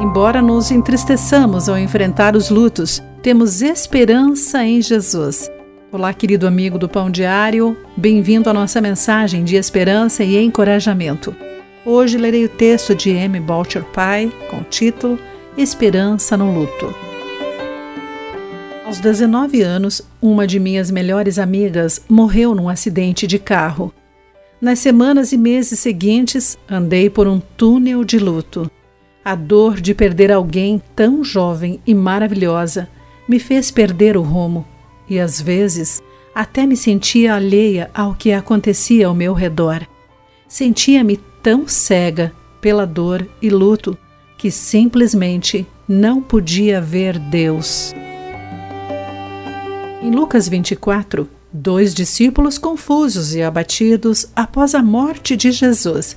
Embora nos entristeçamos ao enfrentar os lutos, temos esperança em Jesus. Olá, querido amigo do Pão Diário, bem-vindo à nossa mensagem de esperança e encorajamento. Hoje lerei o texto de M. Boucher Pai com o título Esperança no Luto. Aos 19 anos, uma de minhas melhores amigas morreu num acidente de carro. Nas semanas e meses seguintes, andei por um túnel de luto. A dor de perder alguém tão jovem e maravilhosa me fez perder o rumo e, às vezes, até me sentia alheia ao que acontecia ao meu redor. Sentia-me tão cega pela dor e luto que simplesmente não podia ver Deus. Em Lucas 24, dois discípulos confusos e abatidos após a morte de Jesus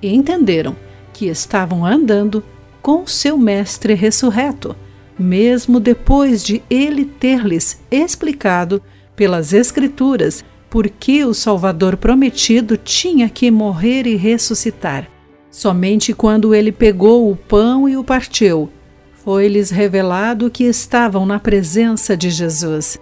entenderam que estavam andando com seu Mestre ressurreto, mesmo depois de ele ter-lhes explicado pelas Escrituras por que o Salvador prometido tinha que morrer e ressuscitar. Somente quando ele pegou o pão e o partiu, foi-lhes revelado que estavam na presença de Jesus.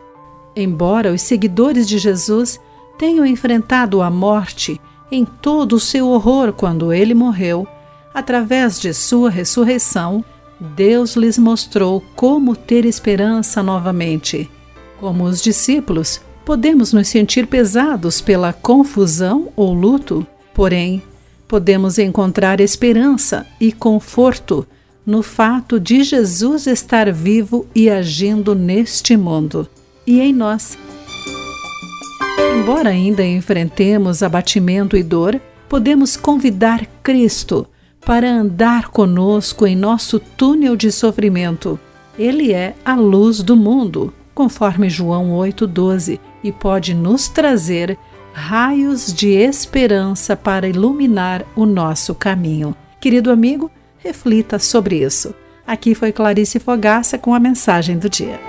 Embora os seguidores de Jesus tenham enfrentado a morte em todo o seu horror quando ele morreu, Através de sua ressurreição, Deus lhes mostrou como ter esperança novamente. Como os discípulos, podemos nos sentir pesados pela confusão ou luto, porém, podemos encontrar esperança e conforto no fato de Jesus estar vivo e agindo neste mundo e em nós. Embora ainda enfrentemos abatimento e dor, podemos convidar Cristo para andar conosco em nosso túnel de sofrimento. Ele é a luz do mundo, conforme João 8,12, e pode nos trazer raios de esperança para iluminar o nosso caminho. Querido amigo, reflita sobre isso. Aqui foi Clarice Fogaça com a mensagem do dia.